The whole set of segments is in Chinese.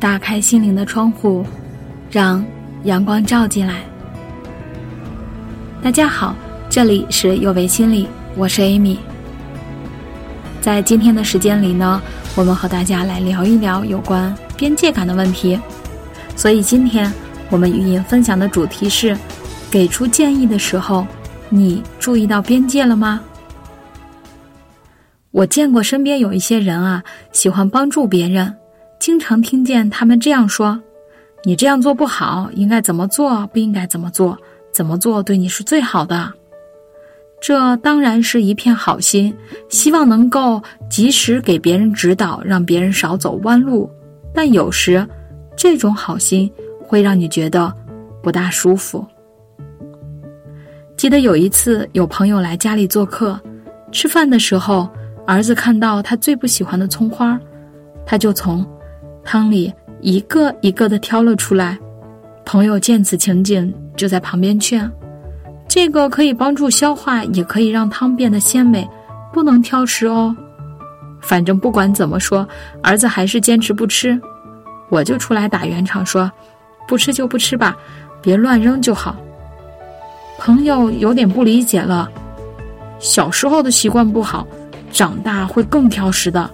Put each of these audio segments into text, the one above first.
打开心灵的窗户，让阳光照进来。大家好，这里是有为心理，我是 Amy。在今天的时间里呢，我们和大家来聊一聊有关边界感的问题。所以今天我们语音分享的主题是：给出建议的时候，你注意到边界了吗？我见过身边有一些人啊，喜欢帮助别人，经常听见他们这样说：“你这样做不好，应该怎么做？不应该怎么做？怎么做对你是最好的？”这当然是一片好心，希望能够及时给别人指导，让别人少走弯路。但有时，这种好心会让你觉得不大舒服。记得有一次，有朋友来家里做客，吃饭的时候。儿子看到他最不喜欢的葱花，他就从汤里一个一个的挑了出来。朋友见此情景，就在旁边劝：“这个可以帮助消化，也可以让汤变得鲜美，不能挑食哦。”反正不管怎么说，儿子还是坚持不吃。我就出来打圆场说：“不吃就不吃吧，别乱扔就好。”朋友有点不理解了，小时候的习惯不好。长大会更挑食的。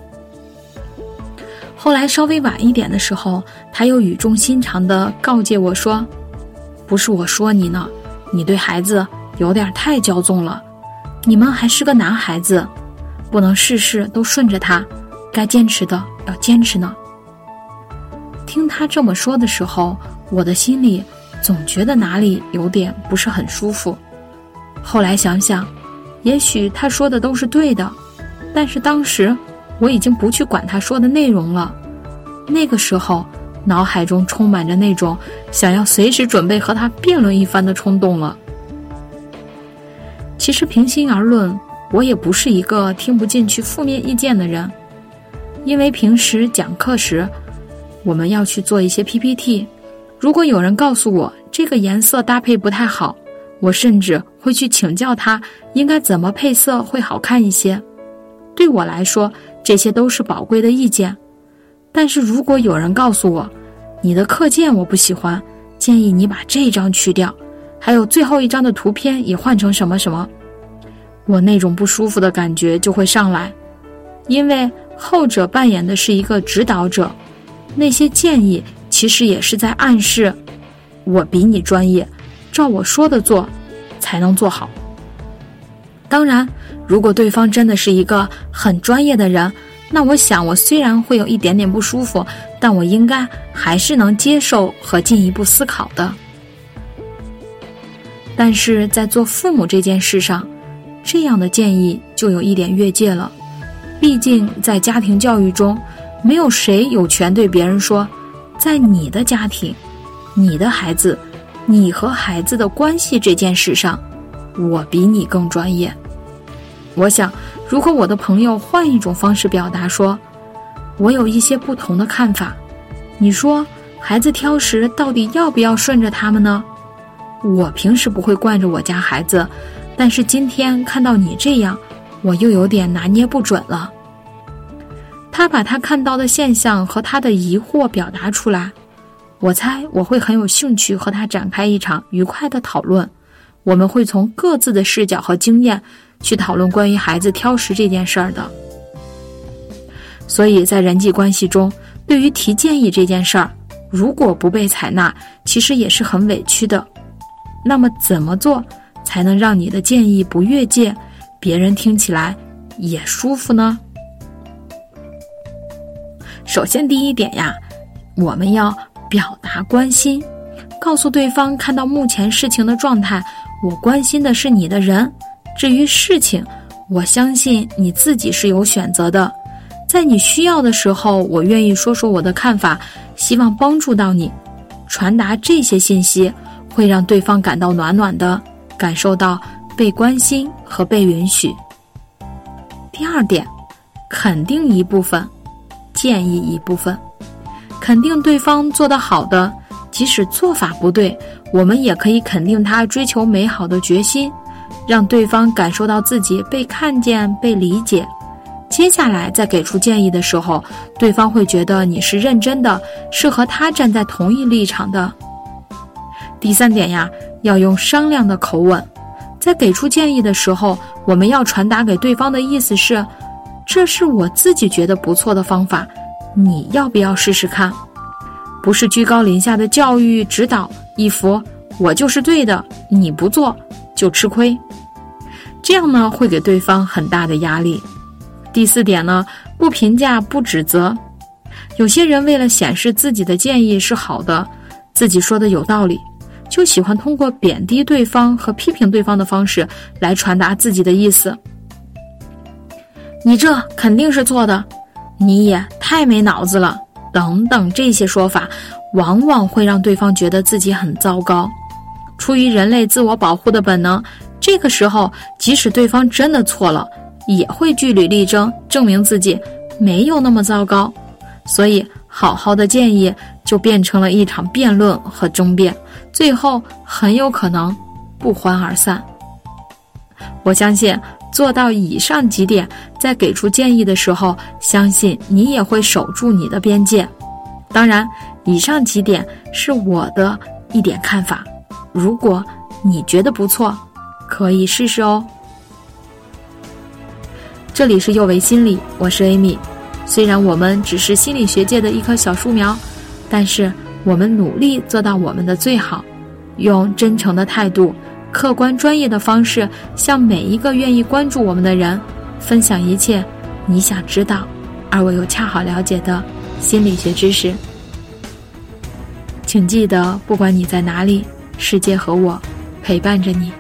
后来稍微晚一点的时候，他又语重心长的告诫我说：“不是我说你呢，你对孩子有点太骄纵了。你们还是个男孩子，不能事事都顺着他，该坚持的要坚持呢。”听他这么说的时候，我的心里总觉得哪里有点不是很舒服。后来想想，也许他说的都是对的。但是当时我已经不去管他说的内容了，那个时候脑海中充满着那种想要随时准备和他辩论一番的冲动了。其实平心而论，我也不是一个听不进去负面意见的人，因为平时讲课时我们要去做一些 PPT，如果有人告诉我这个颜色搭配不太好，我甚至会去请教他应该怎么配色会好看一些。对我来说，这些都是宝贵的意见。但是如果有人告诉我，你的课件我不喜欢，建议你把这张去掉，还有最后一张的图片也换成什么什么，我那种不舒服的感觉就会上来，因为后者扮演的是一个指导者，那些建议其实也是在暗示，我比你专业，照我说的做，才能做好。当然，如果对方真的是一个很专业的人，那我想我虽然会有一点点不舒服，但我应该还是能接受和进一步思考的。但是在做父母这件事上，这样的建议就有一点越界了。毕竟在家庭教育中，没有谁有权对别人说，在你的家庭、你的孩子、你和孩子的关系这件事上。我比你更专业。我想，如果我的朋友换一种方式表达，说我有一些不同的看法，你说孩子挑食到底要不要顺着他们呢？我平时不会惯着我家孩子，但是今天看到你这样，我又有点拿捏不准了。他把他看到的现象和他的疑惑表达出来，我猜我会很有兴趣和他展开一场愉快的讨论。我们会从各自的视角和经验去讨论关于孩子挑食这件事儿的，所以在人际关系中，对于提建议这件事儿，如果不被采纳，其实也是很委屈的。那么，怎么做才能让你的建议不越界，别人听起来也舒服呢？首先，第一点呀，我们要表达关心，告诉对方看到目前事情的状态。我关心的是你的人，至于事情，我相信你自己是有选择的。在你需要的时候，我愿意说说我的看法，希望帮助到你。传达这些信息，会让对方感到暖暖的，感受到被关心和被允许。第二点，肯定一部分，建议一部分，肯定对方做得好的。即使做法不对，我们也可以肯定他追求美好的决心，让对方感受到自己被看见、被理解。接下来在给出建议的时候，对方会觉得你是认真的，是和他站在同一立场的。第三点呀，要用商量的口吻，在给出建议的时候，我们要传达给对方的意思是：这是我自己觉得不错的方法，你要不要试试看？不是居高临下的教育指导，一副我就是对的，你不做就吃亏，这样呢会给对方很大的压力。第四点呢，不评价不指责，有些人为了显示自己的建议是好的，自己说的有道理。就喜欢通过贬低对方和批评对方的方式来传达自己的意思。你这肯定是错的，你也太没脑子了，等等这些说法，往往会让对方觉得自己很糟糕。出于人类自我保护的本能，这个时候即使对方真的错了，也会据理力争，证明自己没有那么糟糕。所以，好好的建议就变成了一场辩论和争辩。最后很有可能不欢而散。我相信做到以上几点，在给出建议的时候，相信你也会守住你的边界。当然，以上几点是我的一点看法。如果你觉得不错，可以试试哦。这里是幼为心理，我是 Amy。虽然我们只是心理学界的一棵小树苗，但是。我们努力做到我们的最好，用真诚的态度、客观专业的方式，向每一个愿意关注我们的人分享一切你想知道，而我又恰好了解的心理学知识。请记得，不管你在哪里，世界和我陪伴着你。